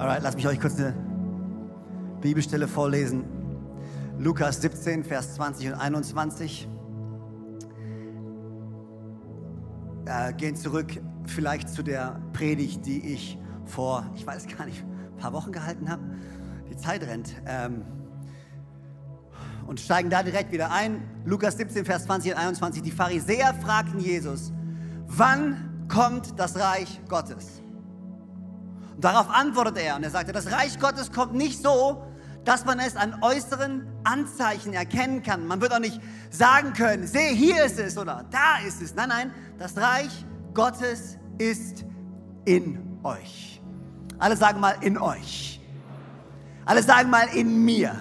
Alright, lass mich euch kurz eine Bibelstelle vorlesen. Lukas 17, Vers 20 und 21. Äh, gehen zurück vielleicht zu der Predigt, die ich vor, ich weiß gar nicht, ein paar Wochen gehalten habe. Die Zeit rennt. Ähm, und steigen da direkt wieder ein. Lukas 17, Vers 20 und 21. Die Pharisäer fragten Jesus, wann kommt das Reich Gottes? Darauf antwortet er und er sagte, das Reich Gottes kommt nicht so, dass man es an äußeren Anzeichen erkennen kann. Man wird auch nicht sagen können, sehe, hier ist es oder da ist es. Nein, nein, das Reich Gottes ist in euch. Alle sagen mal in euch. Alle sagen mal in mir.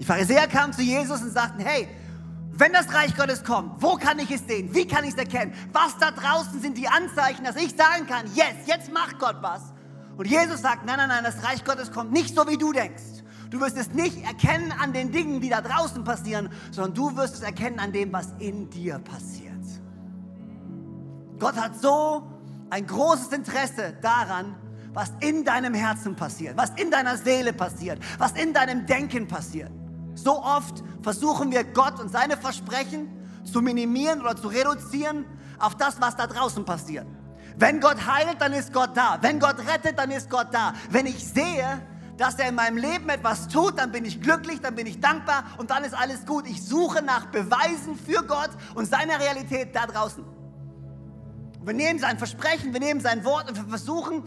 Die Pharisäer kamen zu Jesus und sagten, hey, wenn das Reich Gottes kommt, wo kann ich es sehen? Wie kann ich es erkennen? Was da draußen sind die Anzeichen, dass ich sagen kann, yes, jetzt macht Gott was. Und Jesus sagt, nein, nein, nein, das Reich Gottes kommt nicht so, wie du denkst. Du wirst es nicht erkennen an den Dingen, die da draußen passieren, sondern du wirst es erkennen an dem, was in dir passiert. Gott hat so ein großes Interesse daran, was in deinem Herzen passiert, was in deiner Seele passiert, was in deinem Denken passiert. So oft versuchen wir Gott und seine Versprechen zu minimieren oder zu reduzieren auf das, was da draußen passiert. Wenn Gott heilt, dann ist Gott da. Wenn Gott rettet, dann ist Gott da. Wenn ich sehe, dass er in meinem Leben etwas tut, dann bin ich glücklich, dann bin ich dankbar und dann ist alles gut. Ich suche nach Beweisen für Gott und seine Realität da draußen. Wir nehmen sein Versprechen, wir nehmen sein Wort und wir versuchen,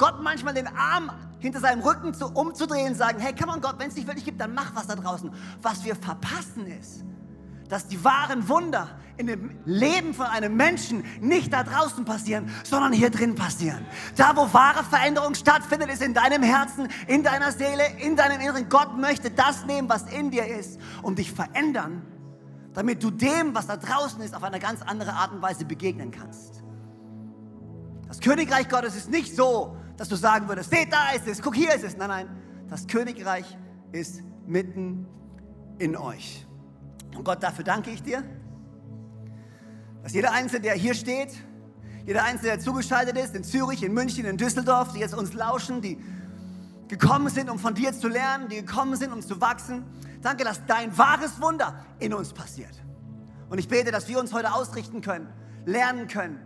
Gott manchmal den Arm hinter seinem Rücken zu, umzudrehen und sagen, hey, come on Gott, wenn es dich wirklich gibt, dann mach was da draußen. Was wir verpassen ist, dass die wahren Wunder in dem Leben von einem Menschen nicht da draußen passieren, sondern hier drin passieren. Da, wo wahre Veränderung stattfindet, ist in deinem Herzen, in deiner Seele, in deinem Inneren. Gott möchte das nehmen, was in dir ist, um dich verändern, damit du dem, was da draußen ist, auf eine ganz andere Art und Weise begegnen kannst. Das Königreich Gottes ist nicht so, dass du sagen würdest, seht, da ist es, guck, hier ist es. Nein, nein, das Königreich ist mitten in euch. Und Gott, dafür danke ich dir, dass jeder Einzelne, der hier steht, jeder Einzelne, der zugeschaltet ist, in Zürich, in München, in Düsseldorf, die jetzt uns lauschen, die gekommen sind, um von dir zu lernen, die gekommen sind, um zu wachsen. Danke, dass dein wahres Wunder in uns passiert. Und ich bete, dass wir uns heute ausrichten können, lernen können,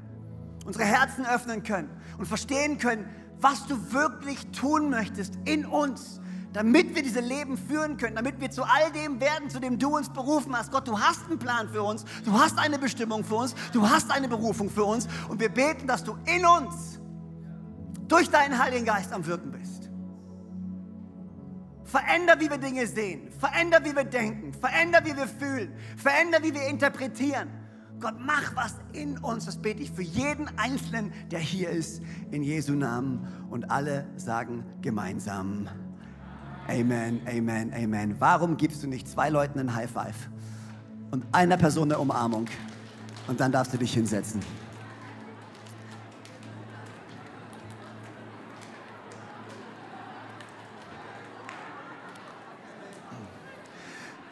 unsere Herzen öffnen können und verstehen können, was du wirklich tun möchtest in uns, damit wir diese Leben führen können, damit wir zu all dem werden, zu dem du uns berufen hast. Gott, du hast einen Plan für uns, du hast eine Bestimmung für uns, du hast eine Berufung für uns und wir beten, dass du in uns durch deinen Heiligen Geist am Wirken bist. Veränder, wie wir Dinge sehen, veränder, wie wir denken, veränder, wie wir fühlen, veränder, wie wir interpretieren. Gott, mach was in uns. Das bete ich für jeden Einzelnen, der hier ist, in Jesu Namen. Und alle sagen gemeinsam. Amen, Amen, Amen. Warum gibst du nicht zwei Leuten einen High Five und einer Person eine Umarmung? Und dann darfst du dich hinsetzen.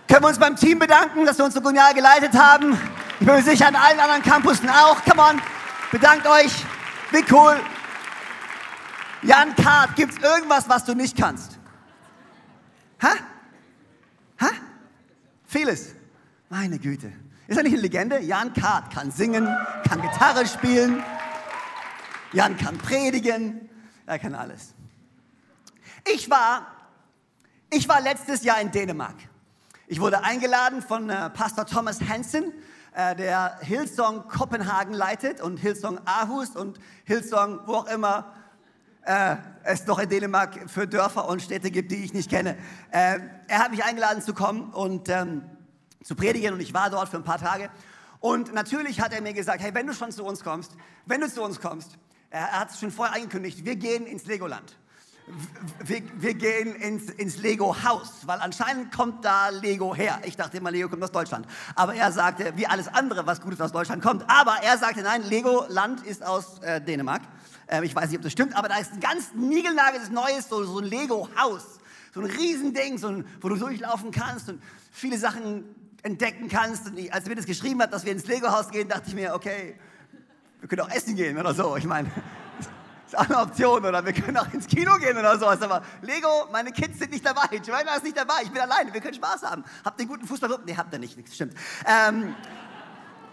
Können wir uns beim Team bedanken, dass wir uns so genial geleitet haben? Ich bin mir sicher an allen anderen Campussen auch. Come on, bedankt euch. Wie cool. Jan Kart, gibt es irgendwas, was du nicht kannst? Ha? Ha? Vieles. Meine Güte. Ist er nicht eine Legende? Jan Kart kann singen, kann Gitarre spielen. Jan kann predigen. Er kann alles. Ich war, ich war letztes Jahr in Dänemark. Ich wurde eingeladen von äh, Pastor Thomas Hansen, äh, der Hillsong Kopenhagen leitet und Hillsong Aarhus und Hillsong wo auch immer äh, es noch in Dänemark für Dörfer und Städte gibt, die ich nicht kenne. Äh, er hat mich eingeladen zu kommen und ähm, zu predigen und ich war dort für ein paar Tage. Und natürlich hat er mir gesagt, hey, wenn du schon zu uns kommst, wenn du zu uns kommst, er hat es schon vorher angekündigt, wir gehen ins Legoland. Wir, wir, gehen ins, ins Lego-Haus, weil anscheinend kommt da Lego her. Ich dachte immer, Lego kommt aus Deutschland. Aber er sagte, wie alles andere, was Gutes aus Deutschland kommt. Aber er sagte, nein, Lego-Land ist aus äh, Dänemark. Ähm, ich weiß nicht, ob das stimmt, aber da ist ein ganz niegelnageltes Neues, so, so ein Lego-Haus. So ein Riesending, so ein, wo du durchlaufen kannst und viele Sachen entdecken kannst. Und ich, als mir das geschrieben hat, dass wir ins Lego-Haus gehen, dachte ich mir, okay, wir können auch essen gehen oder so. Ich meine, eine Option. Oder wir können auch ins Kino gehen oder sowas. Aber Lego, meine Kids sind nicht dabei. Joanna ist nicht dabei. Ich bin alleine. Wir können Spaß haben. Habt ihr einen guten Fußball? Nee, habt ihr nicht. Stimmt. Ähm,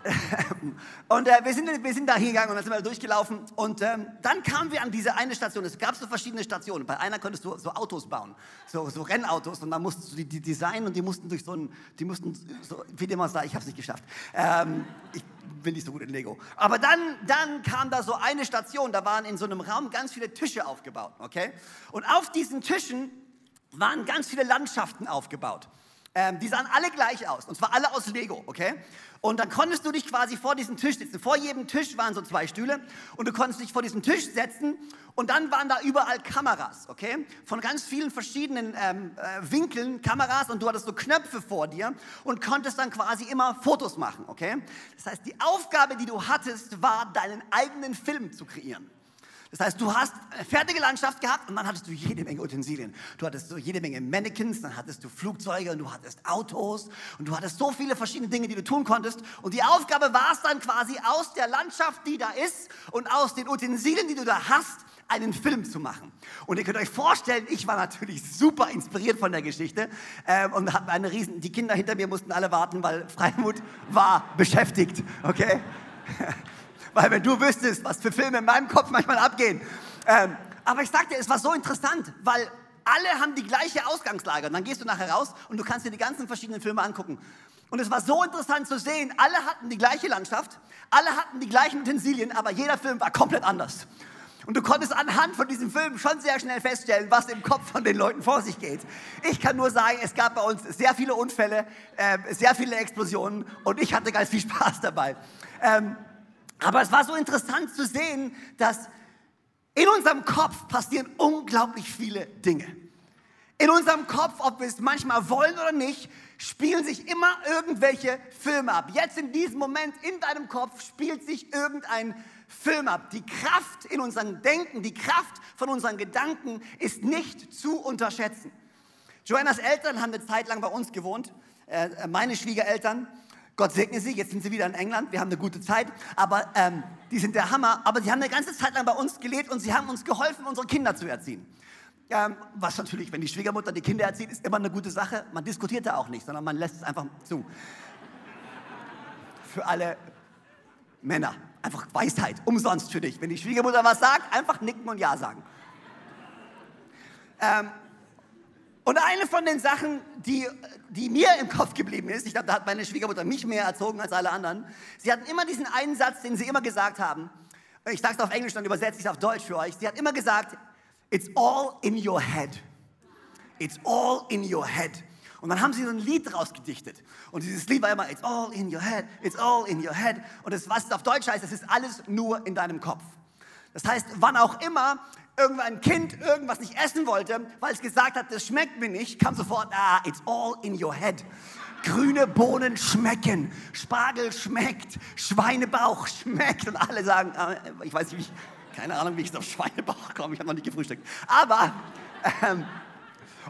und äh, wir, sind, wir sind da hingegangen und dann sind wir durchgelaufen. Und ähm, dann kamen wir an diese eine Station. Es gab so verschiedene Stationen. Bei einer konntest du so Autos bauen, so, so Rennautos. Und dann musstest du die, die designen und die mussten durch so ein, die mussten, so, wie dem auch sei, ich habe es nicht geschafft. Ähm, ich bin nicht so gut in Lego. Aber dann, dann kam da so eine Station, da waren in so einem Raum ganz viele Tische aufgebaut, okay? Und auf diesen Tischen waren ganz viele Landschaften aufgebaut. Ähm, die sahen alle gleich aus, und zwar alle aus Lego, okay? Und dann konntest du dich quasi vor diesem Tisch setzen. Vor jedem Tisch waren so zwei Stühle und du konntest dich vor diesem Tisch setzen und dann waren da überall Kameras, okay? Von ganz vielen verschiedenen ähm, äh, Winkeln Kameras und du hattest so Knöpfe vor dir und konntest dann quasi immer Fotos machen, okay? Das heißt, die Aufgabe, die du hattest, war, deinen eigenen Film zu kreieren. Das heißt, du hast eine fertige Landschaft gehabt und dann hattest du jede Menge Utensilien. Du hattest so jede Menge Mannequins, dann hattest du Flugzeuge und du hattest Autos und du hattest so viele verschiedene Dinge, die du tun konntest. Und die Aufgabe war es dann quasi aus der Landschaft, die da ist und aus den Utensilien, die du da hast, einen Film zu machen. Und ihr könnt euch vorstellen, ich war natürlich super inspiriert von der Geschichte ähm, und hatte eine riesen, die Kinder hinter mir mussten alle warten, weil Freimut war beschäftigt, okay? Weil wenn du wüsstest, was für Filme in meinem Kopf manchmal abgehen. Ähm, aber ich sagte, es war so interessant, weil alle haben die gleiche Ausgangslage. Und dann gehst du nachher raus und du kannst dir die ganzen verschiedenen Filme angucken. Und es war so interessant zu sehen, alle hatten die gleiche Landschaft, alle hatten die gleichen Utensilien, aber jeder Film war komplett anders. Und du konntest anhand von diesem Film schon sehr schnell feststellen, was im Kopf von den Leuten vor sich geht. Ich kann nur sagen, es gab bei uns sehr viele Unfälle, äh, sehr viele Explosionen und ich hatte ganz viel Spaß dabei. Ähm, aber es war so interessant zu sehen, dass in unserem Kopf passieren unglaublich viele Dinge. In unserem Kopf, ob wir es manchmal wollen oder nicht, spielen sich immer irgendwelche Filme ab. Jetzt in diesem Moment in deinem Kopf spielt sich irgendein Film ab. Die Kraft in unserem Denken, die Kraft von unseren Gedanken ist nicht zu unterschätzen. Joannas Eltern haben eine Zeit lang bei uns gewohnt, äh, meine Schwiegereltern. Gott segne sie, jetzt sind sie wieder in England, wir haben eine gute Zeit, aber ähm, die sind der Hammer. Aber sie haben eine ganze Zeit lang bei uns gelebt und sie haben uns geholfen, unsere Kinder zu erziehen. Ähm, was natürlich, wenn die Schwiegermutter die Kinder erzieht, ist immer eine gute Sache. Man diskutiert da auch nicht, sondern man lässt es einfach zu. Für alle Männer. Einfach Weisheit, umsonst für dich. Wenn die Schwiegermutter was sagt, einfach nicken und Ja sagen. Ähm, und eine von den Sachen, die, die mir im Kopf geblieben ist, ich glaube, da hat meine Schwiegermutter mich mehr erzogen als alle anderen, sie hatten immer diesen einen Satz, den sie immer gesagt haben, ich sage es auf Englisch, dann übersetze ich es auf Deutsch für euch, sie hat immer gesagt, it's all in your head. It's all in your head. Und dann haben sie so ein Lied rausgedichtet. Und dieses Lied war immer, it's all in your head, it's all in your head. Und das, was es auf Deutsch heißt, es ist alles nur in deinem Kopf. Das heißt, wann auch immer irgendein Kind irgendwas nicht essen wollte, weil es gesagt hat, das schmeckt mir nicht, kam sofort, ah, it's all in your head. Grüne Bohnen schmecken, Spargel schmeckt, Schweinebauch schmeckt und alle sagen, ah, ich weiß nicht, keine Ahnung, wie ich auf Schweinebauch komme, ich habe noch nicht gefrühstückt. Aber, ähm,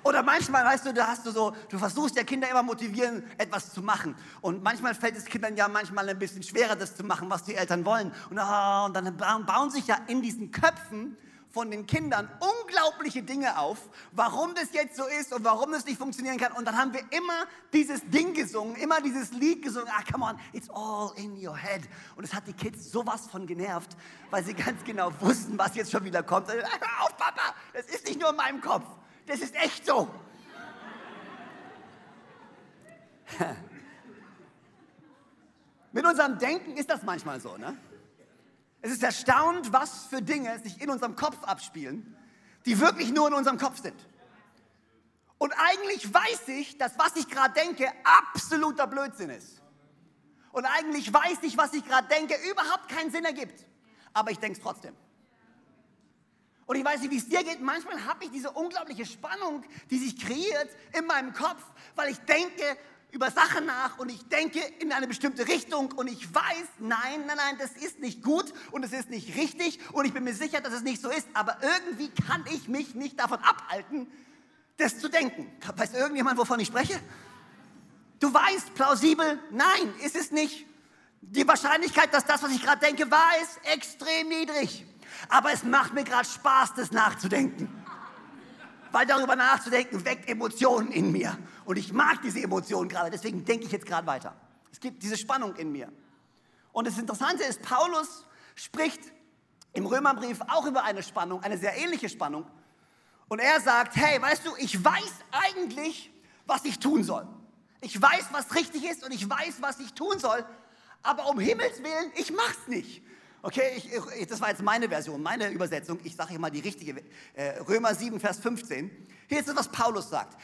oder manchmal, weißt du, da hast du so, du versuchst ja Kinder immer motivieren, etwas zu machen. Und manchmal fällt es Kindern ja manchmal ein bisschen schwerer, das zu machen, was die Eltern wollen. Und, oh, und dann bauen sich ja in diesen Köpfen von den Kindern unglaubliche Dinge auf, warum das jetzt so ist und warum das nicht funktionieren kann. Und dann haben wir immer dieses Ding gesungen, immer dieses Lied gesungen. Ah, come on, it's all in your head. Und es hat die Kids sowas von genervt, weil sie ganz genau wussten, was jetzt schon wieder kommt. Hör auf, Papa, das ist nicht nur in meinem Kopf, das ist echt so. Mit unserem Denken ist das manchmal so, ne? Es ist erstaunt, was für Dinge sich in unserem Kopf abspielen, die wirklich nur in unserem Kopf sind. Und eigentlich weiß ich, dass was ich gerade denke absoluter Blödsinn ist. Und eigentlich weiß ich, was ich gerade denke, überhaupt keinen Sinn ergibt. Aber ich denke es trotzdem. Und ich weiß nicht, wie es dir geht. Manchmal habe ich diese unglaubliche Spannung, die sich kreiert in meinem Kopf, weil ich denke, über Sachen nach und ich denke in eine bestimmte Richtung und ich weiß, nein, nein, nein, das ist nicht gut und es ist nicht richtig und ich bin mir sicher, dass es nicht so ist, aber irgendwie kann ich mich nicht davon abhalten, das zu denken. Weiß irgendjemand, wovon ich spreche? Du weißt plausibel, nein, ist es nicht. Die Wahrscheinlichkeit, dass das, was ich gerade denke, wahr ist, extrem niedrig. Aber es macht mir gerade Spaß, das nachzudenken. Weil darüber nachzudenken weckt Emotionen in mir. Und ich mag diese Emotionen gerade, deswegen denke ich jetzt gerade weiter. Es gibt diese Spannung in mir. Und das Interessante ist, Paulus spricht im Römerbrief auch über eine Spannung, eine sehr ähnliche Spannung. Und er sagt, hey, weißt du, ich weiß eigentlich, was ich tun soll. Ich weiß, was richtig ist und ich weiß, was ich tun soll. Aber um Himmels Willen, ich mach's nicht. Okay, ich, ich, das war jetzt meine Version, meine Übersetzung. Ich sage hier mal die richtige. Äh, Römer 7, Vers 15. Hier ist es, was Paulus sagt.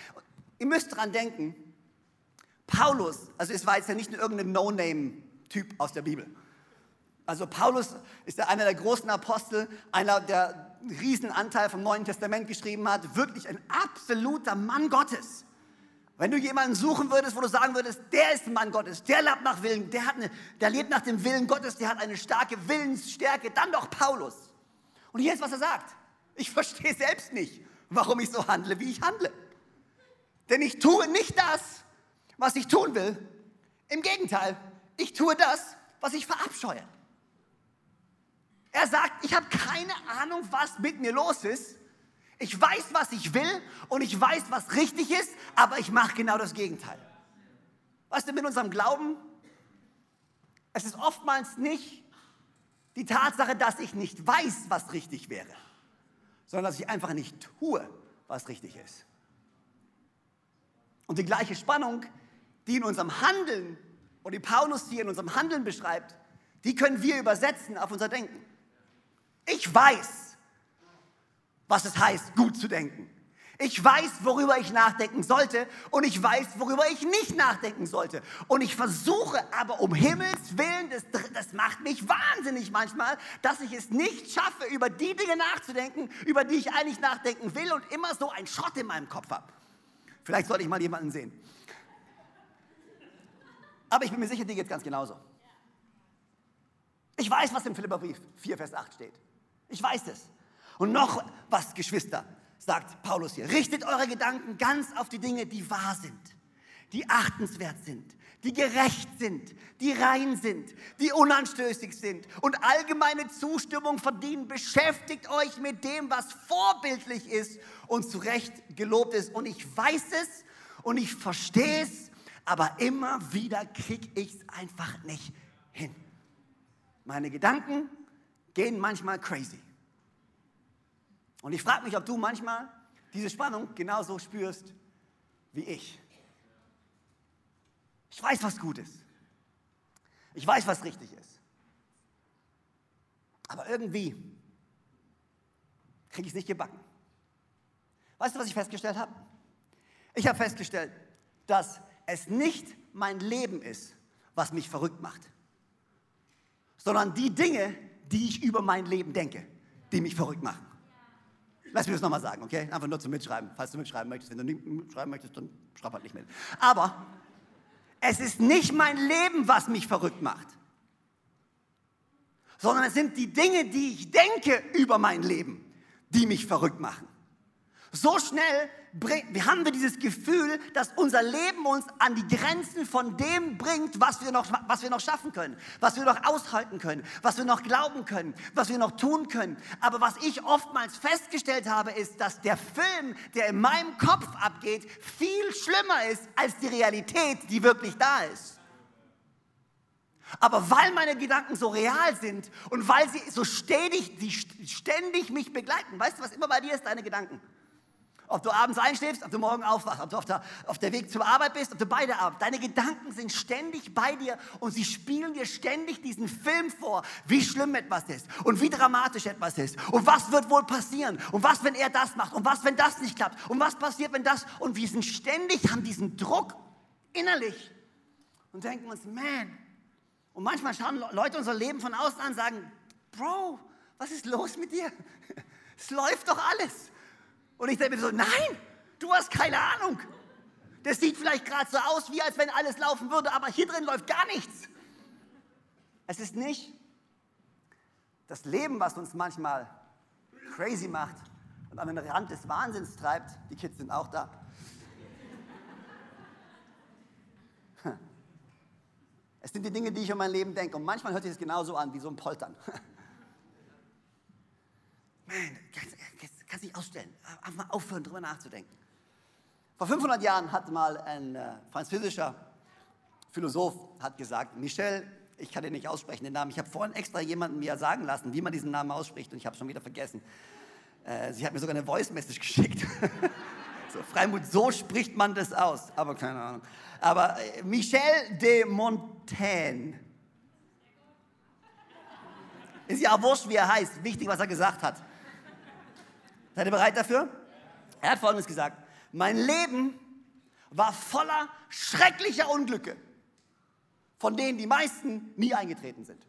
Ihr müsst dran denken, Paulus, also es war jetzt ja nicht nur irgendein No-Name-Typ aus der Bibel. Also Paulus ist ja einer der großen Apostel, einer, der einen riesen Anteil vom Neuen Testament geschrieben hat, wirklich ein absoluter Mann Gottes. Wenn du jemanden suchen würdest, wo du sagen würdest, der ist ein Mann Gottes, der lebt nach Willen, der, hat eine, der lebt nach dem Willen Gottes, der hat eine starke Willensstärke, dann doch Paulus. Und hier ist, was er sagt. Ich verstehe selbst nicht, warum ich so handle, wie ich handle. Denn ich tue nicht das, was ich tun will. Im Gegenteil, ich tue das, was ich verabscheue. Er sagt, ich habe keine Ahnung, was mit mir los ist. Ich weiß, was ich will und ich weiß, was richtig ist, aber ich mache genau das Gegenteil. Weißt du, mit unserem Glauben, es ist oftmals nicht die Tatsache, dass ich nicht weiß, was richtig wäre, sondern dass ich einfach nicht tue, was richtig ist. Und die gleiche Spannung, die in unserem Handeln und die Paulus hier in unserem Handeln beschreibt, die können wir übersetzen auf unser Denken. Ich weiß, was es heißt, gut zu denken. Ich weiß, worüber ich nachdenken sollte und ich weiß, worüber ich nicht nachdenken sollte. Und ich versuche aber um Himmels Willen, das, das macht mich wahnsinnig manchmal, dass ich es nicht schaffe, über die Dinge nachzudenken, über die ich eigentlich nachdenken will und immer so ein Schrott in meinem Kopf habe. Vielleicht sollte ich mal jemanden sehen. Aber ich bin mir sicher, dir geht es ganz genauso. Ich weiß, was im Philipperbrief 4, Vers 8 steht. Ich weiß es. Und noch was, Geschwister, sagt Paulus hier. Richtet eure Gedanken ganz auf die Dinge, die wahr sind, die achtenswert sind, die gerecht sind, die rein sind, die unanstößig sind und allgemeine Zustimmung verdienen. Beschäftigt euch mit dem, was vorbildlich ist und zu Recht gelobt ist. Und ich weiß es und ich verstehe es, aber immer wieder kriege ich es einfach nicht hin. Meine Gedanken gehen manchmal crazy. Und ich frage mich, ob du manchmal diese Spannung genauso spürst wie ich. Ich weiß, was gut ist. Ich weiß, was richtig ist. Aber irgendwie kriege ich es nicht gebacken. Weißt du, was ich festgestellt habe? Ich habe festgestellt, dass es nicht mein Leben ist, was mich verrückt macht, sondern die Dinge, die ich über mein Leben denke, die mich verrückt machen. Lass mich das nochmal sagen, okay? Einfach nur zum Mitschreiben. Falls du mitschreiben möchtest, wenn du nicht mitschreiben möchtest, dann schreib halt nicht mit. Aber es ist nicht mein Leben, was mich verrückt macht, sondern es sind die Dinge, die ich denke über mein Leben, die mich verrückt machen. So schnell haben wir dieses Gefühl, dass unser Leben uns an die Grenzen von dem bringt, was wir, noch, was wir noch schaffen können, was wir noch aushalten können, was wir noch glauben können, was wir noch tun können. Aber was ich oftmals festgestellt habe, ist, dass der Film, der in meinem Kopf abgeht, viel schlimmer ist als die Realität, die wirklich da ist. Aber weil meine Gedanken so real sind und weil sie so stetig, die ständig mich begleiten, weißt du, was immer bei dir ist, deine Gedanken? Ob du abends einschläfst, ob du morgen aufwachst, ob du auf der, auf der Weg zur Arbeit bist, ob du beide Abend. Deine Gedanken sind ständig bei dir und sie spielen dir ständig diesen Film vor, wie schlimm etwas ist und wie dramatisch etwas ist und was wird wohl passieren und was, wenn er das macht und was, wenn das nicht klappt und was passiert, wenn das. Und wir sind ständig, haben diesen Druck innerlich und denken uns, man. Und manchmal schauen Leute unser Leben von außen an und sagen, Bro, was ist los mit dir? Es läuft doch alles. Und ich denke mir so, nein, du hast keine Ahnung. Das sieht vielleicht gerade so aus, wie als wenn alles laufen würde, aber hier drin läuft gar nichts. Es ist nicht das Leben, was uns manchmal crazy macht und an den Rand des Wahnsinns treibt. Die Kids sind auch da. Es sind die Dinge, die ich um mein Leben denke. Und manchmal hört sich es genauso an wie so ein Poltern. Man, kannst, kannst nicht ausstellen. Einfach mal aufhören, drüber nachzudenken. Vor 500 Jahren hat mal ein äh, französischer Philosoph hat gesagt, Michel, ich kann den nicht aussprechen, den Namen. Ich habe vorhin extra jemanden mir sagen lassen, wie man diesen Namen ausspricht und ich habe schon wieder vergessen. Äh, sie hat mir sogar eine Voice-Message geschickt. so, Freimut, so spricht man das aus. Aber keine Ahnung. Aber äh, Michel de Montaigne. Ist ja auch wurscht, wie er heißt. Wichtig, was er gesagt hat. Seid ihr bereit dafür? Er hat Folgendes gesagt. Mein Leben war voller schrecklicher Unglücke, von denen die meisten nie eingetreten sind.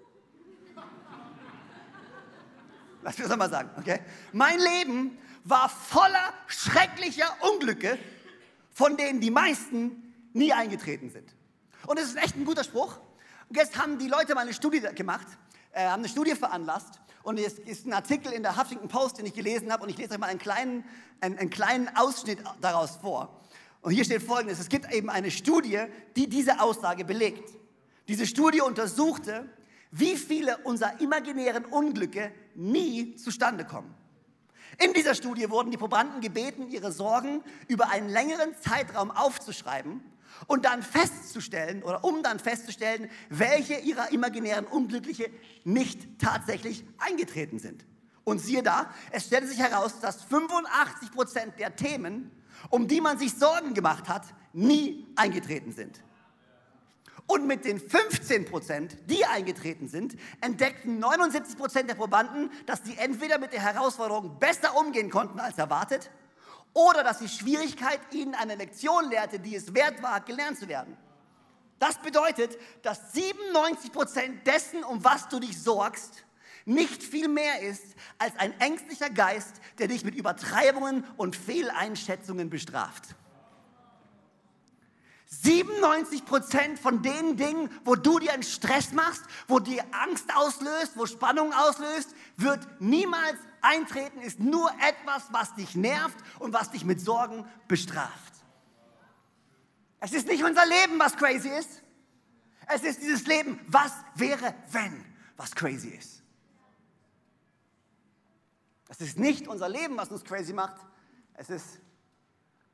Lass mich das mal sagen, okay? Mein Leben war voller schrecklicher Unglücke, von denen die meisten nie eingetreten sind. Und es ist echt ein guter Spruch. Jetzt haben die Leute mal eine Studie gemacht, äh, haben eine Studie veranlasst und es ist ein Artikel in der Huffington Post, den ich gelesen habe und ich lese euch mal einen kleinen, einen, einen kleinen Ausschnitt daraus vor. Und hier steht folgendes, es gibt eben eine Studie, die diese Aussage belegt. Diese Studie untersuchte, wie viele unserer imaginären Unglücke nie zustande kommen. In dieser Studie wurden die Probanden gebeten, ihre Sorgen über einen längeren Zeitraum aufzuschreiben und dann festzustellen oder um dann festzustellen, welche ihrer imaginären Unglückliche nicht tatsächlich eingetreten sind. Und siehe da, es stellte sich heraus, dass 85 Prozent der Themen, um die man sich Sorgen gemacht hat, nie eingetreten sind. Und mit den 15 Prozent, die eingetreten sind, entdeckten 79 Prozent der Probanden, dass sie entweder mit der Herausforderung besser umgehen konnten als erwartet oder dass die Schwierigkeit ihnen eine Lektion lehrte, die es wert war, gelernt zu werden. Das bedeutet, dass 97 Prozent dessen, um was du dich sorgst, nicht viel mehr ist als ein ängstlicher Geist, der dich mit Übertreibungen und Fehleinschätzungen bestraft. 97 Prozent von den Dingen, wo du dir einen Stress machst, wo dir Angst auslöst, wo Spannung auslöst, wird niemals eintreten, ist nur etwas, was dich nervt und was dich mit Sorgen bestraft. Es ist nicht unser Leben, was crazy ist. Es ist dieses Leben, was wäre, wenn, was crazy ist. Es ist nicht unser Leben, was uns crazy macht. Es ist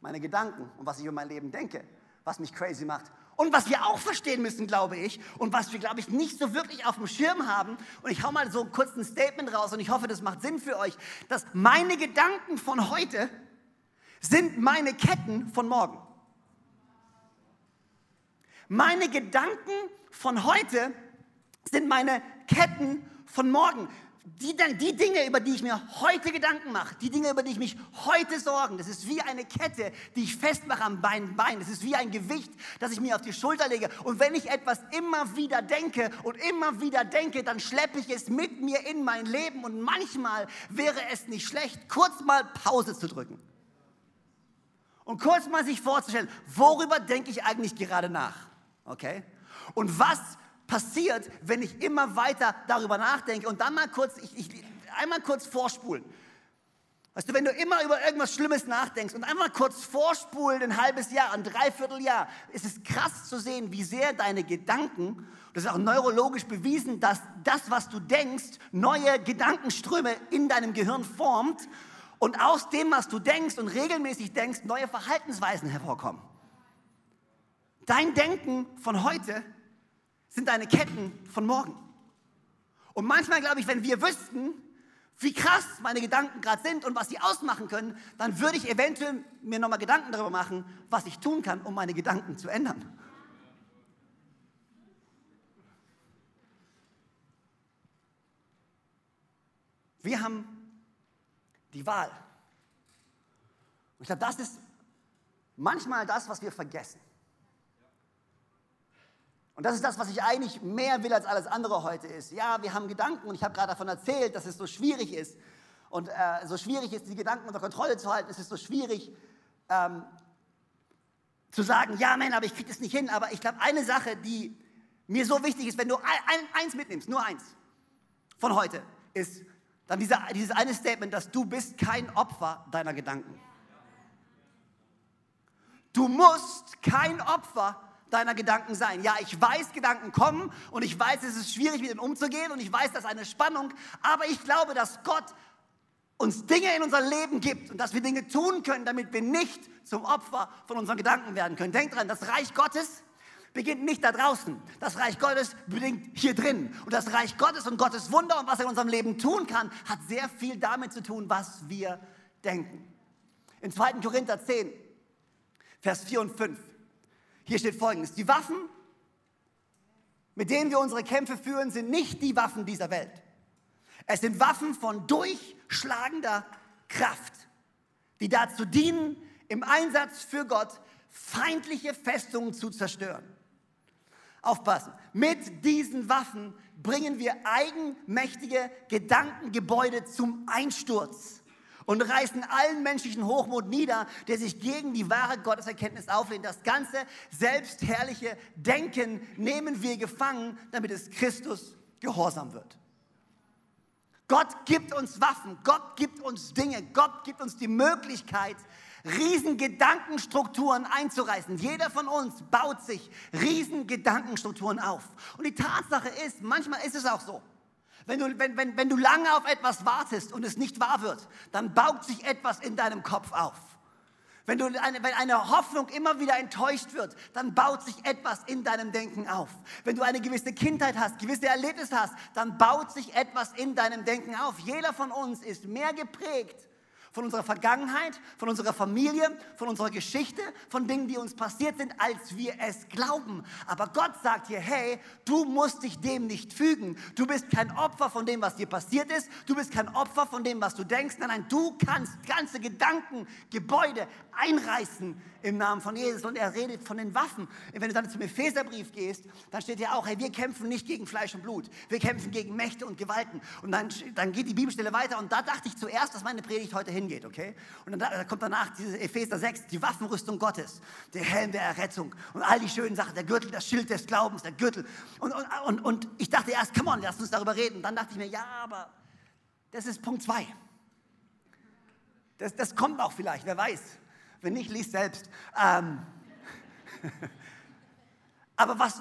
meine Gedanken und was ich über mein Leben denke, was mich crazy macht. Und was wir auch verstehen müssen, glaube ich, und was wir, glaube ich, nicht so wirklich auf dem Schirm haben, und ich hau mal so kurz ein Statement raus und ich hoffe, das macht Sinn für euch, dass meine Gedanken von heute sind meine Ketten von morgen. Meine Gedanken von heute sind meine Ketten von morgen die, die Dinge, über die ich mir heute Gedanken mache, die Dinge, über die ich mich heute sorgen, das ist wie eine Kette, die ich festmache am Bein, Bein. Das ist wie ein Gewicht, das ich mir auf die Schulter lege. Und wenn ich etwas immer wieder denke und immer wieder denke, dann schleppe ich es mit mir in mein Leben. Und manchmal wäre es nicht schlecht, kurz mal Pause zu drücken. Und kurz mal sich vorzustellen, worüber denke ich eigentlich gerade nach? Okay? Und was passiert, wenn ich immer weiter darüber nachdenke und dann mal kurz, ich, ich, einmal kurz vorspulen. Weißt du, wenn du immer über irgendwas Schlimmes nachdenkst und einmal kurz vorspulen, ein halbes Jahr, ein Dreivierteljahr, ist es krass zu sehen, wie sehr deine Gedanken, das ist auch neurologisch bewiesen, dass das, was du denkst, neue Gedankenströme in deinem Gehirn formt und aus dem, was du denkst und regelmäßig denkst, neue Verhaltensweisen hervorkommen. Dein Denken von heute sind deine Ketten von morgen. Und manchmal glaube ich, wenn wir wüssten, wie krass meine Gedanken gerade sind und was sie ausmachen können, dann würde ich eventuell mir nochmal Gedanken darüber machen, was ich tun kann, um meine Gedanken zu ändern. Wir haben die Wahl. Und ich glaube, das ist manchmal das, was wir vergessen. Und das ist das, was ich eigentlich mehr will als alles andere heute ist. Ja, wir haben Gedanken und ich habe gerade davon erzählt, dass es so schwierig ist. Und äh, so schwierig ist, die Gedanken unter Kontrolle zu halten. Es ist so schwierig ähm, zu sagen, ja, Mann, aber ich kriege das nicht hin. Aber ich glaube, eine Sache, die mir so wichtig ist, wenn du ein, eins mitnimmst, nur eins von heute, ist dann dieser, dieses eine Statement, dass du bist kein Opfer deiner Gedanken. Du musst kein Opfer deiner Gedanken sein. Ja, ich weiß, Gedanken kommen und ich weiß, es ist schwierig, mit ihnen umzugehen und ich weiß, das ist eine Spannung, aber ich glaube, dass Gott uns Dinge in unser Leben gibt und dass wir Dinge tun können, damit wir nicht zum Opfer von unseren Gedanken werden können. Denkt dran, das Reich Gottes beginnt nicht da draußen. Das Reich Gottes beginnt hier drin. Und das Reich Gottes und Gottes Wunder und was er in unserem Leben tun kann, hat sehr viel damit zu tun, was wir denken. In 2. Korinther 10, Vers 4 und 5. Hier steht folgendes. Die Waffen, mit denen wir unsere Kämpfe führen, sind nicht die Waffen dieser Welt. Es sind Waffen von durchschlagender Kraft, die dazu dienen, im Einsatz für Gott feindliche Festungen zu zerstören. Aufpassen. Mit diesen Waffen bringen wir eigenmächtige Gedankengebäude zum Einsturz und reißen allen menschlichen Hochmut nieder, der sich gegen die wahre Gotteserkenntnis auflehnt. Das ganze selbstherrliche Denken nehmen wir gefangen, damit es Christus gehorsam wird. Gott gibt uns Waffen, Gott gibt uns Dinge, Gott gibt uns die Möglichkeit, riesen Gedankenstrukturen einzureißen. Jeder von uns baut sich riesen Gedankenstrukturen auf. Und die Tatsache ist, manchmal ist es auch so. Wenn du, wenn, wenn, wenn du lange auf etwas wartest und es nicht wahr wird, dann baut sich etwas in deinem Kopf auf. Wenn, du eine, wenn eine Hoffnung immer wieder enttäuscht wird, dann baut sich etwas in deinem Denken auf. Wenn du eine gewisse Kindheit hast, gewisse Erlebnisse hast, dann baut sich etwas in deinem Denken auf. Jeder von uns ist mehr geprägt von unserer Vergangenheit, von unserer Familie, von unserer Geschichte, von Dingen, die uns passiert sind, als wir es glauben. Aber Gott sagt hier, hey, du musst dich dem nicht fügen. Du bist kein Opfer von dem, was dir passiert ist. Du bist kein Opfer von dem, was du denkst. Nein, nein, du kannst ganze Gedanken, Gebäude einreißen im Namen von Jesus. Und er redet von den Waffen. Wenn du dann zum Epheserbrief gehst, dann steht ja auch, hey, wir kämpfen nicht gegen Fleisch und Blut. Wir kämpfen gegen Mächte und Gewalten. Und dann, dann geht die Bibelstelle weiter. Und da dachte ich zuerst, dass meine Predigt heute hin hingeht, okay? Und dann da kommt danach diese Epheser 6, die Waffenrüstung Gottes, der Helm der Errettung und all die schönen Sachen, der Gürtel, das Schild des Glaubens, der Gürtel. Und, und, und, und ich dachte erst, come on, lass uns darüber reden. Und dann dachte ich mir, ja, aber das ist Punkt 2. Das, das kommt auch vielleicht, wer weiß. Wenn nicht, liest selbst. Ähm, aber was,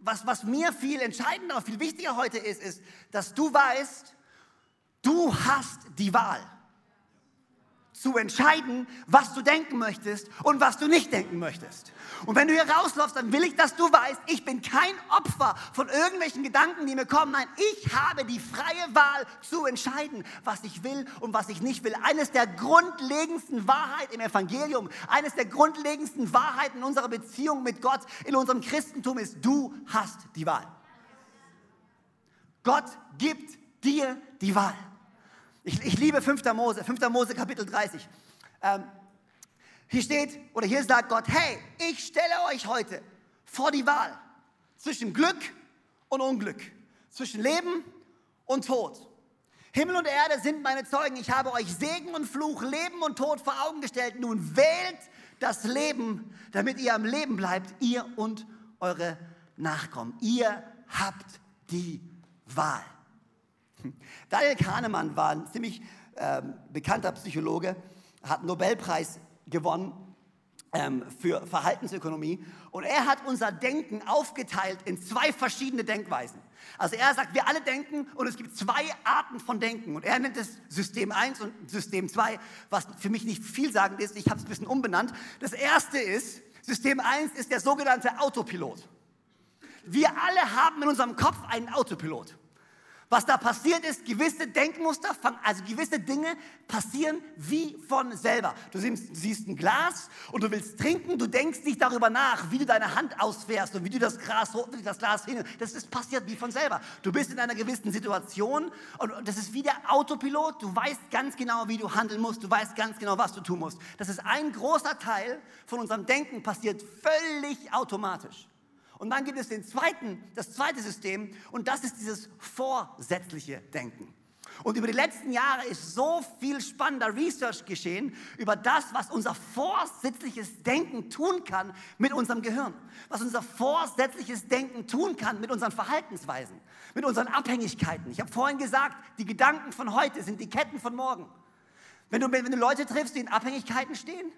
was, was mir viel entscheidender, viel wichtiger heute ist, ist, dass du weißt, du hast die Wahl zu entscheiden, was du denken möchtest und was du nicht denken möchtest. Und wenn du hier rausläufst, dann will ich, dass du weißt, ich bin kein Opfer von irgendwelchen Gedanken, die mir kommen. Nein, ich habe die freie Wahl zu entscheiden, was ich will und was ich nicht will. Eines der grundlegendsten Wahrheiten im Evangelium, eines der grundlegendsten Wahrheiten in unserer Beziehung mit Gott, in unserem Christentum ist, du hast die Wahl. Gott gibt dir die Wahl. Ich, ich liebe 5. Mose, 5. Mose Kapitel 30. Ähm, hier steht, oder hier sagt Gott, hey, ich stelle euch heute vor die Wahl zwischen Glück und Unglück, zwischen Leben und Tod. Himmel und Erde sind meine Zeugen. Ich habe euch Segen und Fluch, Leben und Tod vor Augen gestellt. Nun wählt das Leben, damit ihr am Leben bleibt, ihr und eure Nachkommen. Ihr habt die Wahl. Daniel Kahnemann war ein ziemlich äh, bekannter Psychologe, hat einen Nobelpreis gewonnen ähm, für Verhaltensökonomie und er hat unser Denken aufgeteilt in zwei verschiedene Denkweisen. Also er sagt, wir alle denken und es gibt zwei Arten von Denken und er nennt es System 1 und System 2, was für mich nicht vielsagend ist, ich habe es ein bisschen umbenannt. Das erste ist, System 1 ist der sogenannte Autopilot. Wir alle haben in unserem Kopf einen Autopilot. Was da passiert ist, gewisse Denkmuster, also gewisse Dinge passieren wie von selber. Du siehst ein Glas und du willst trinken, du denkst nicht darüber nach, wie du deine Hand ausfährst und wie du das, Gras, das Glas hin. Das ist passiert wie von selber. Du bist in einer gewissen Situation und das ist wie der Autopilot. Du weißt ganz genau, wie du handeln musst. Du weißt ganz genau, was du tun musst. Das ist ein großer Teil von unserem Denken, passiert völlig automatisch. Und dann gibt es den zweiten, das zweite System und das ist dieses vorsätzliche Denken. Und über die letzten Jahre ist so viel spannender Research geschehen über das, was unser vorsätzliches Denken tun kann mit unserem Gehirn. Was unser vorsätzliches Denken tun kann mit unseren Verhaltensweisen, mit unseren Abhängigkeiten. Ich habe vorhin gesagt, die Gedanken von heute sind die Ketten von morgen. Wenn du, wenn du Leute triffst, die in Abhängigkeiten stehen,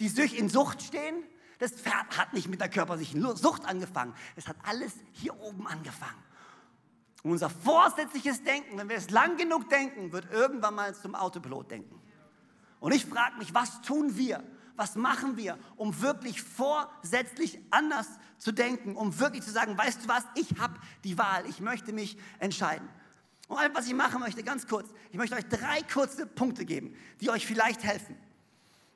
die in Sucht stehen, das hat nicht mit der körperlichen Sucht angefangen. Es hat alles hier oben angefangen. Und unser vorsätzliches Denken, wenn wir es lang genug denken, wird irgendwann mal zum Autopilot denken. Und ich frage mich, was tun wir? Was machen wir, um wirklich vorsätzlich anders zu denken, um wirklich zu sagen, weißt du was, ich habe die Wahl, ich möchte mich entscheiden. Und was ich machen möchte, ganz kurz, ich möchte euch drei kurze Punkte geben, die euch vielleicht helfen.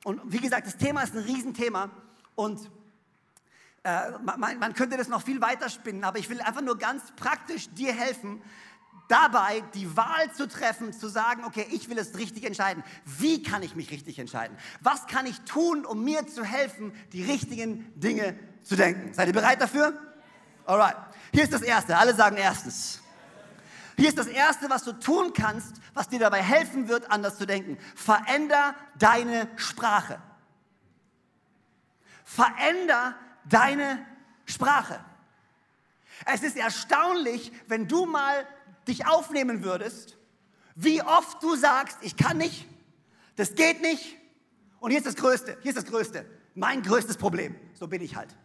Und wie gesagt, das Thema ist ein Riesenthema und äh, man, man könnte das noch viel weiter spinnen, aber ich will einfach nur ganz praktisch dir helfen, dabei die Wahl zu treffen, zu sagen, okay, ich will es richtig entscheiden. Wie kann ich mich richtig entscheiden? Was kann ich tun, um mir zu helfen, die richtigen Dinge zu denken? Seid ihr bereit dafür? Alright. Hier ist das Erste. Alle sagen erstens. Hier ist das Erste, was du tun kannst, was dir dabei helfen wird, anders zu denken. Veränder deine Sprache. Veränder deine Sprache. Es ist erstaunlich, wenn du mal dich aufnehmen würdest, wie oft du sagst, ich kann nicht, das geht nicht. Und hier ist das Größte, hier ist das Größte, mein größtes Problem. So bin ich halt.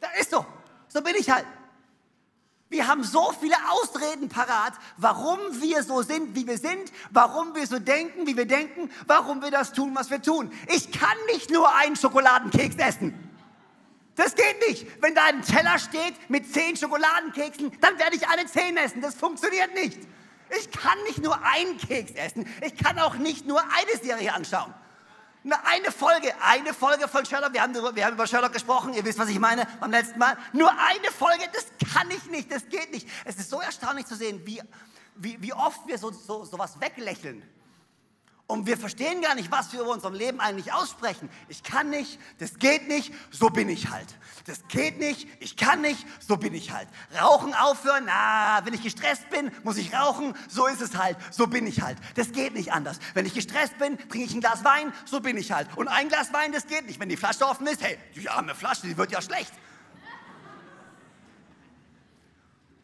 Das ist so, so bin ich halt. Wir haben so viele Ausreden parat, warum wir so sind, wie wir sind, warum wir so denken, wie wir denken, warum wir das tun, was wir tun. Ich kann nicht nur einen Schokoladenkeks essen. Das geht nicht. Wenn da ein Teller steht mit zehn Schokoladenkeksen, dann werde ich alle zehn essen. Das funktioniert nicht. Ich kann nicht nur einen Keks essen. Ich kann auch nicht nur eine Serie anschauen. Eine Folge, eine Folge von Sherlock. Wir haben, wir haben über Sherlock gesprochen. Ihr wisst, was ich meine beim letzten Mal. Nur eine Folge, das kann ich nicht, das geht nicht. Es ist so erstaunlich zu sehen, wie, wie, wie oft wir so, so, sowas weglächeln. Und wir verstehen gar nicht, was wir über unserem Leben eigentlich aussprechen. Ich kann nicht, das geht nicht, so bin ich halt. Das geht nicht, ich kann nicht, so bin ich halt. Rauchen aufhören, na, wenn ich gestresst bin, muss ich rauchen, so ist es halt, so bin ich halt. Das geht nicht anders. Wenn ich gestresst bin, trinke ich ein Glas Wein, so bin ich halt. Und ein Glas Wein, das geht nicht. Wenn die Flasche offen ist, hey, die arme Flasche, die wird ja schlecht.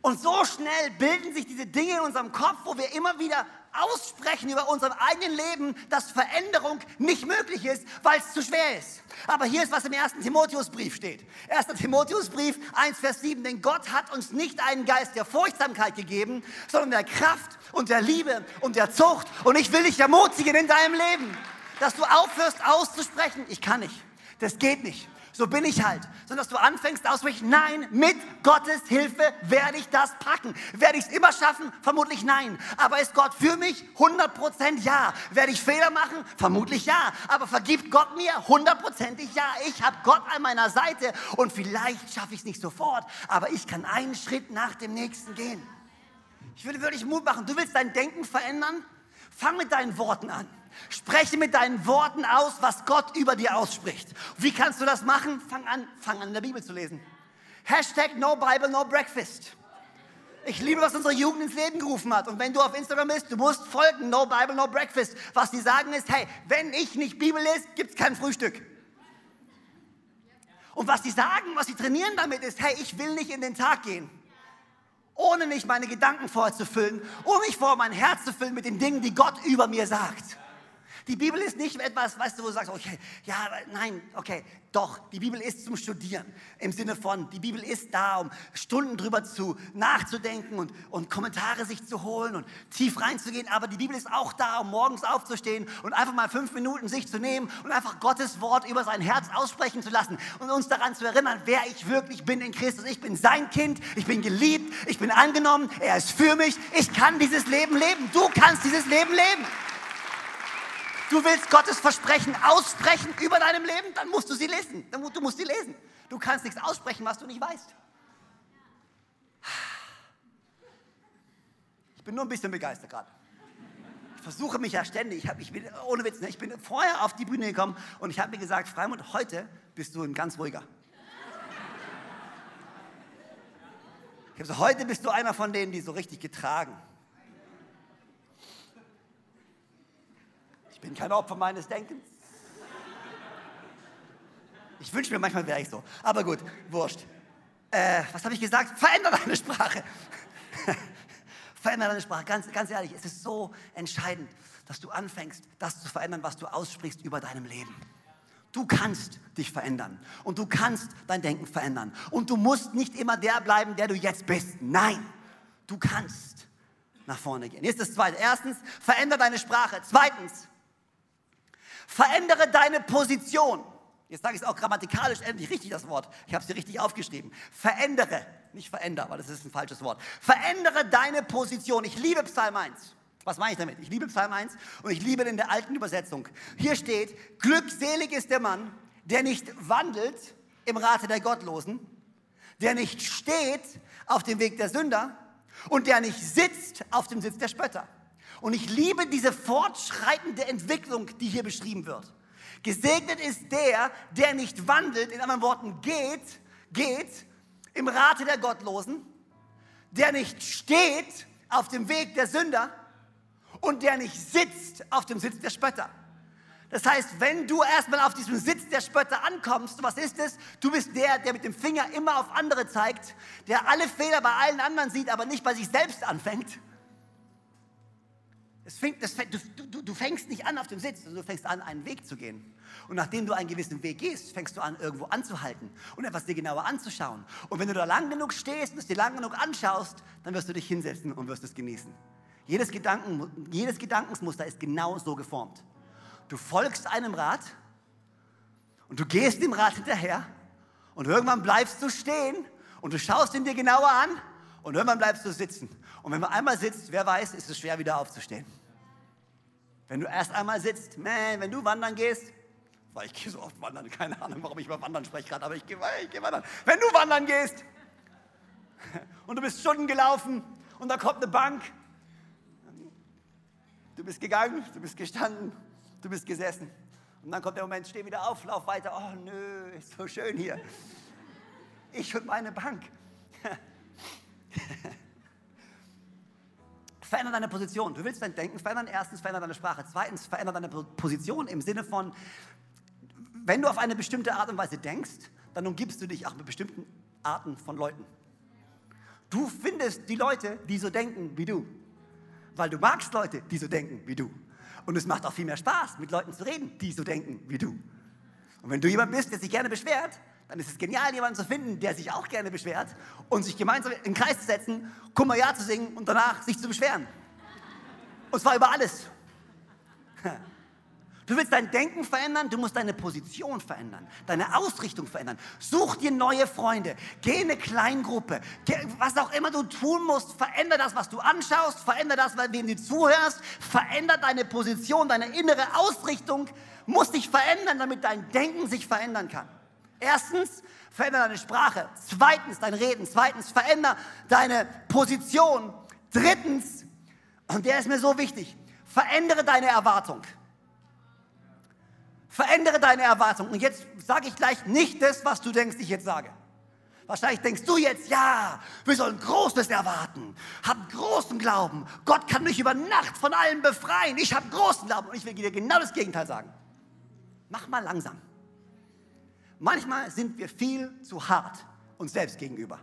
Und so schnell bilden sich diese Dinge in unserem Kopf, wo wir immer wieder aussprechen über unserem eigenen Leben, dass Veränderung nicht möglich ist, weil es zu schwer ist. Aber hier ist, was im ersten Timotheusbrief steht. 1. Timotheusbrief 1, Vers 7. Denn Gott hat uns nicht einen Geist der Furchtsamkeit gegeben, sondern der Kraft und der Liebe und der Zucht. Und ich will dich ermutigen in deinem Leben, dass du aufhörst auszusprechen, ich kann nicht, das geht nicht so bin ich halt. Sondern dass du anfängst auszusprechen, nein, mit Gottes Hilfe werde ich das packen. Werde ich es immer schaffen? Vermutlich nein. Aber ist Gott für mich? 100% ja. Werde ich Fehler machen? Vermutlich ja. Aber vergibt Gott mir? Hundertprozentig ja. Ich habe Gott an meiner Seite und vielleicht schaffe ich es nicht sofort, aber ich kann einen Schritt nach dem nächsten gehen. Ich würde wirklich Mut machen. Du willst dein Denken verändern? Fang mit deinen Worten an. Spreche mit deinen Worten aus, was Gott über dir ausspricht. Wie kannst du das machen? Fang an, fang an in der Bibel zu lesen. Hashtag No Bible, No Breakfast. Ich liebe, was unsere Jugend ins Leben gerufen hat. Und wenn du auf Instagram bist, du musst folgen, No Bible, No Breakfast. Was die sagen ist, hey, wenn ich nicht Bibel lese, gibt es kein Frühstück. Und was sie sagen, was sie trainieren damit ist, hey, ich will nicht in den Tag gehen ohne nicht meine Gedanken vorzufüllen, um mich vor mein Herz zu füllen mit den Dingen, die Gott über mir sagt. Die Bibel ist nicht etwas, weißt du, wo du sagst, okay, ja, nein, okay, doch, die Bibel ist zum Studieren. Im Sinne von, die Bibel ist da, um Stunden drüber zu nachzudenken und, und Kommentare sich zu holen und tief reinzugehen. Aber die Bibel ist auch da, um morgens aufzustehen und einfach mal fünf Minuten sich zu nehmen und einfach Gottes Wort über sein Herz aussprechen zu lassen und uns daran zu erinnern, wer ich wirklich bin in Christus. Ich bin sein Kind, ich bin geliebt, ich bin angenommen, er ist für mich, ich kann dieses Leben leben. Du kannst dieses Leben leben. Du willst Gottes Versprechen aussprechen über deinem Leben, dann musst du sie lesen. Du musst sie lesen. Du kannst nichts aussprechen, was du nicht weißt. Ich bin nur ein bisschen begeistert gerade. Ich versuche mich ja ständig. Ich, hab, ich bin, ohne Witz, ne, ich bin vorher auf die Bühne gekommen und ich habe mir gesagt, Freimund, heute bist du ein ganz ruhiger. Ich habe gesagt, heute bist du einer von denen, die so richtig getragen. Ich bin kein Opfer meines Denkens. Ich wünsche mir manchmal wäre ich so. Aber gut, wurscht. Äh, was habe ich gesagt? Veränder deine Sprache. Veränder deine Sprache. Ganz, ganz ehrlich, es ist so entscheidend, dass du anfängst, das zu verändern, was du aussprichst über deinem Leben. Du kannst dich verändern und du kannst dein Denken verändern. Und du musst nicht immer der bleiben, der du jetzt bist. Nein, du kannst nach vorne gehen. Hier ist das Zweite. Erstens, verändere deine Sprache. Zweitens, verändere deine Position. Jetzt sage ich es auch grammatikalisch endlich richtig, das Wort. Ich habe es dir richtig aufgeschrieben. Verändere, nicht verändere, weil das ist ein falsches Wort. Verändere deine Position. Ich liebe Psalm 1. Was meine ich damit? Ich liebe Psalm 1 und ich liebe in der alten Übersetzung. Hier steht, glückselig ist der Mann, der nicht wandelt im Rate der Gottlosen, der nicht steht auf dem Weg der Sünder und der nicht sitzt auf dem Sitz der Spötter. Und ich liebe diese fortschreitende Entwicklung, die hier beschrieben wird. Gesegnet ist der, der nicht wandelt, in anderen Worten geht, geht im Rate der Gottlosen, der nicht steht auf dem Weg der Sünder und der nicht sitzt auf dem Sitz der Spötter. Das heißt, wenn du erstmal auf diesem Sitz der Spötter ankommst, was ist es? Du bist der, der mit dem Finger immer auf andere zeigt, der alle Fehler bei allen anderen sieht, aber nicht bei sich selbst anfängt. Fängt, das, du, du, du, fängst nicht an auf dem Sitz, du fängst an, einen Weg zu gehen. Und nachdem du einen gewissen Weg gehst, fängst du an, irgendwo anzuhalten und etwas dir genauer anzuschauen. Und wenn du da lang genug stehst und es dir lang genug anschaust, dann wirst du dich hinsetzen und wirst es genießen. Jedes, Gedanken, jedes Gedankensmuster ist genau so geformt. Du folgst einem Rad und du gehst dem Rad hinterher und irgendwann bleibst du stehen und du schaust ihn dir genauer an und irgendwann bleibst du sitzen. Und wenn man einmal sitzt, wer weiß, ist es schwer wieder aufzustehen. Wenn du erst einmal sitzt, man, wenn du wandern gehst, weil ich gehe so oft wandern, keine Ahnung, warum ich über Wandern spreche gerade, aber ich gehe, ich gehe wandern. Wenn du wandern gehst und du bist Stunden gelaufen und da kommt eine Bank Du bist gegangen, du bist gestanden, du bist gesessen. Und dann kommt der Moment, steh wieder auf, lauf weiter. Oh nö, ist so schön hier. Ich und meine Bank. verändere deine Position. Du willst dein Denken verändern. Erstens, verändere deine Sprache. Zweitens, verändere deine Position im Sinne von, wenn du auf eine bestimmte Art und Weise denkst, dann umgibst du dich auch mit bestimmten Arten von Leuten. Du findest die Leute, die so denken wie du weil du magst Leute, die so denken wie du. Und es macht auch viel mehr Spaß, mit Leuten zu reden, die so denken wie du. Und wenn du jemand bist, der sich gerne beschwert, dann ist es genial, jemanden zu finden, der sich auch gerne beschwert und sich gemeinsam in den Kreis zu setzen, Kummer zu singen und danach sich zu beschweren. Und zwar über alles. Du willst dein Denken verändern, du musst deine Position verändern, deine Ausrichtung verändern. Such dir neue Freunde, geh in eine Kleingruppe, was auch immer du tun musst, veränder das, was du anschaust, veränder das, wem du zuhörst, veränder deine Position, deine innere Ausrichtung muss sich verändern, damit dein Denken sich verändern kann. Erstens, veränder deine Sprache. Zweitens, dein Reden. Zweitens, veränder deine Position. Drittens, und der ist mir so wichtig, verändere deine Erwartung. Verändere deine Erwartungen. Und jetzt sage ich gleich nicht das, was du denkst, ich jetzt sage. Wahrscheinlich denkst du jetzt, ja, wir sollen Großes erwarten. Hab großen Glauben. Gott kann mich über Nacht von allem befreien. Ich habe großen Glauben. Und ich will dir genau das Gegenteil sagen. Mach mal langsam. Manchmal sind wir viel zu hart uns selbst gegenüber.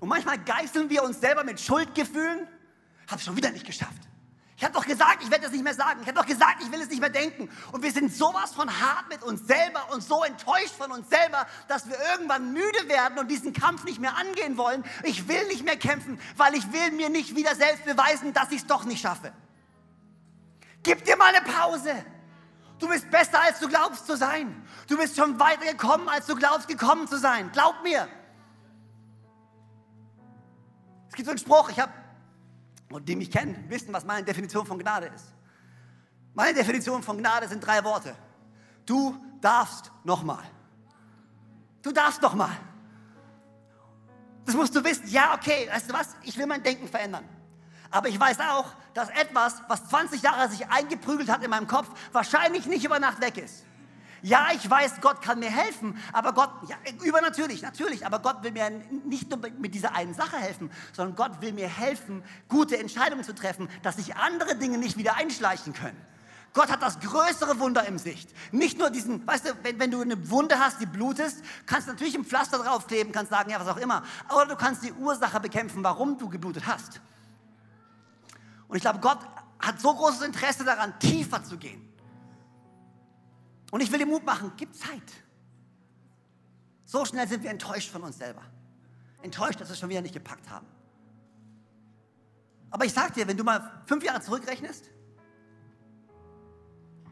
Und manchmal geißeln wir uns selber mit Schuldgefühlen. Hab schon wieder nicht geschafft. Ich habe doch gesagt, ich werde das nicht mehr sagen. Ich habe doch gesagt, ich will es nicht mehr denken. Und wir sind sowas von hart mit uns selber und so enttäuscht von uns selber, dass wir irgendwann müde werden und diesen Kampf nicht mehr angehen wollen. Ich will nicht mehr kämpfen, weil ich will mir nicht wieder selbst beweisen, dass ich es doch nicht schaffe. Gib dir mal eine Pause. Du bist besser, als du glaubst zu sein. Du bist schon weiter gekommen, als du glaubst gekommen zu sein. Glaub mir. Es gibt so einen Spruch, ich habe und die mich kennen, wissen, was meine Definition von Gnade ist. Meine Definition von Gnade sind drei Worte. Du darfst nochmal. Du darfst nochmal. Das musst du wissen. Ja, okay, weißt du was? Ich will mein Denken verändern. Aber ich weiß auch, dass etwas, was 20 Jahre sich eingeprügelt hat in meinem Kopf, wahrscheinlich nicht über Nacht weg ist. Ja, ich weiß, Gott kann mir helfen, aber Gott, ja, übernatürlich, natürlich, aber Gott will mir nicht nur mit dieser einen Sache helfen, sondern Gott will mir helfen, gute Entscheidungen zu treffen, dass sich andere Dinge nicht wieder einschleichen können. Gott hat das größere Wunder im Sicht. Nicht nur diesen, weißt du, wenn, wenn du eine Wunde hast, die blutest, kannst du natürlich ein Pflaster draufkleben, kannst sagen, ja, was auch immer. Aber du kannst die Ursache bekämpfen, warum du geblutet hast. Und ich glaube, Gott hat so großes Interesse daran, tiefer zu gehen Und ich will dir Mut machen, gib Zeit. So schnell sind wir enttäuscht von uns selber. Enttäuscht, dass wir es schon wieder nicht gepackt haben. Aber ich sag dir, wenn du mal fünf Jahre zurückrechnest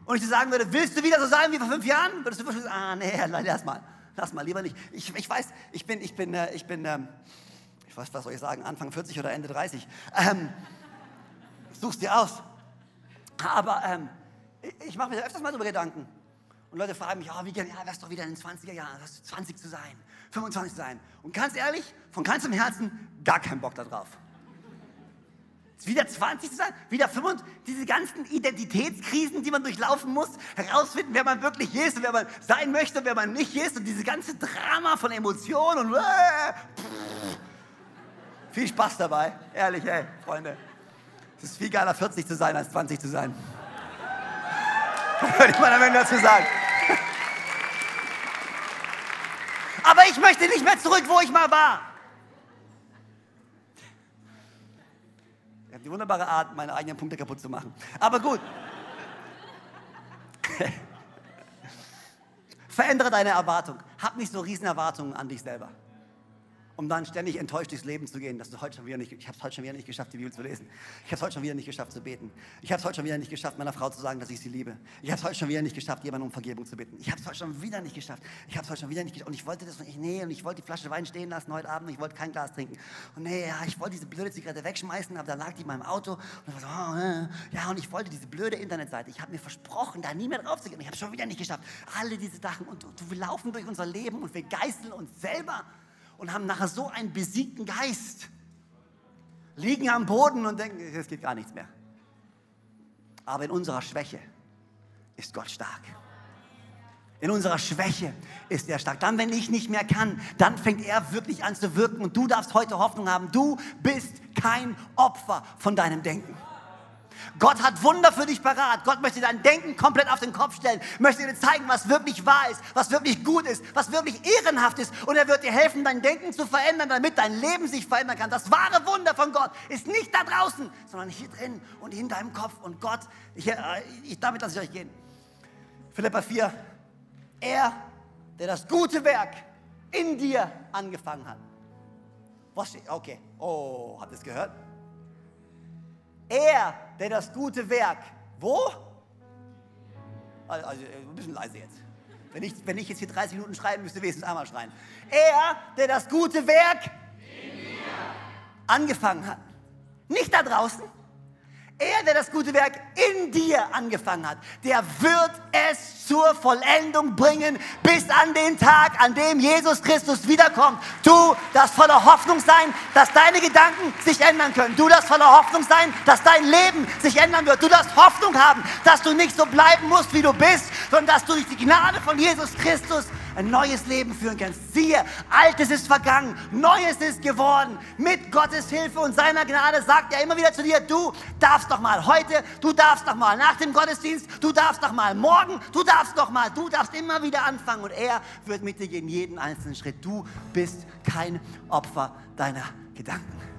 und ich dir sagen würde, willst du wieder so sein wie vor fünf Jahren? Würdest du sagen, ah nee, lass mal, lass mal, lieber nicht. Ich, ich weiß, ich bin, ich bin, äh, ich bin, ähm, ich weiß, was soll ich sagen, Anfang 40 oder Ende 30. Ähm, such's dir aus. Aber ähm, ich, mache mir öfters mal darüber Gedanken. Und Leute fragen mich, oh, wie gerne, ja, wärst doch wieder in den 20er Jahren, 20 zu sein, 25 zu sein. Und ganz ehrlich, von ganzem Herzen gar keinen Bock darauf. Wieder 20 zu sein, wieder 25, diese ganzen Identitätskrisen, die man durchlaufen muss, herausfinden, wer man wirklich ist und wer man sein möchte und wer man nicht ist und diese ganze Drama von Emotionen und äh, viel Spaß dabei, ehrlich, ey, Freunde. Es ist viel geiler, 40 zu sein, als 20 zu sein. Würde ich mal am Ende dazu sagen. Aber ich möchte nicht mehr zurück, wo ich mal war. Ich habe die wunderbare Art, meine eigenen Punkte kaputt zu machen. Aber gut. Verändere deine Erwartung. Hab nicht so riesen Erwartungen an dich selber um dann ständig enttäuscht durchs Leben zu gehen, dass du heute schon wieder nicht, ich habe es heute schon wieder nicht geschafft, die Bibel zu lesen. Ich habe es heute schon wieder nicht geschafft zu beten. Ich habe es heute schon wieder nicht geschafft, meiner Frau zu sagen, dass ich sie liebe. Ich habe es heute schon wieder nicht geschafft, jemanden um Vergebung zu bitten. Ich habe es heute schon wieder nicht geschafft. Ich habe es heute schon wieder nicht geschafft. Und ich wollte das nicht, nee, und ich wollte die Flasche Wein stehen lassen heute Abend und ich wollte kein Glas trinken. Und nee, ja, ich wollte diese blöde Zigarette wegschmeißen, aber da lag die in meinem Auto. Und ich so, oh, äh, ja, und ich wollte diese blöde Internetseite. Ich habe mir versprochen, da nie mehr drauf zu gehen. Ich habe es schon wieder nicht geschafft. Alle diese Sachen. Und, und wir laufen durch unser Leben und wir geißeln uns selber und haben nachher so einen besiegten Geist. Liegen am Boden und denken, es geht gar nichts mehr. Aber in unserer Schwäche ist Gott stark. In unserer Schwäche ist er stark. Dann, wenn ich nicht mehr kann, dann fängt er wirklich an zu wirken und du darfst heute Hoffnung haben. Du bist kein Opfer von deinem Denken. Gott hat Wunder für dich parat. Gott möchte dein Denken komplett auf den Kopf stellen, möchte dir zeigen, was wirklich wahr ist, was wirklich gut ist, was wirklich ehrenhaft ist. Und er wird dir helfen, dein Denken zu verändern, damit dein Leben sich verändern kann. Das wahre Wunder von Gott ist nicht da draußen, sondern hier drin und in deinem Kopf. Und Gott, ich, äh, ich, damit lasse ich euch gehen. Philippa 4. Er, der das gute Werk in dir angefangen hat. Was? Okay. Oh, habt ihr es gehört? Er, der das gute Werk, wo? Also, also ein bisschen leise jetzt. Wenn ich, wenn ich jetzt hier 30 Minuten schreiben müsste, wenigstens einmal schreien. Er, der das gute Werk angefangen hat. Nicht da draußen, er, der das gute Werk in dir angefangen hat, der wird es zur Vollendung bringen bis an den Tag, an dem Jesus Christus wiederkommt. Du darfst voller Hoffnung sein, dass deine Gedanken sich ändern können. Du darfst voller Hoffnung sein, dass dein Leben sich ändern wird. Du darfst Hoffnung haben, dass du nicht so bleiben musst, wie du bist, sondern dass du durch die Gnade von Jesus Christus ein neues Leben führen kannst. Siehe, Altes ist vergangen, Neues ist geworden. Mit Gottes Hilfe und seiner Gnade sagt er immer wieder zu dir, du darfst doch mal heute, du darfst doch mal nach dem Gottesdienst, du darfst doch mal morgen, du darfst doch mal, du darfst immer wieder anfangen und er wird mit dir gehen, jeden einzelnen Schritt. Du bist kein Opfer deiner Gedanken.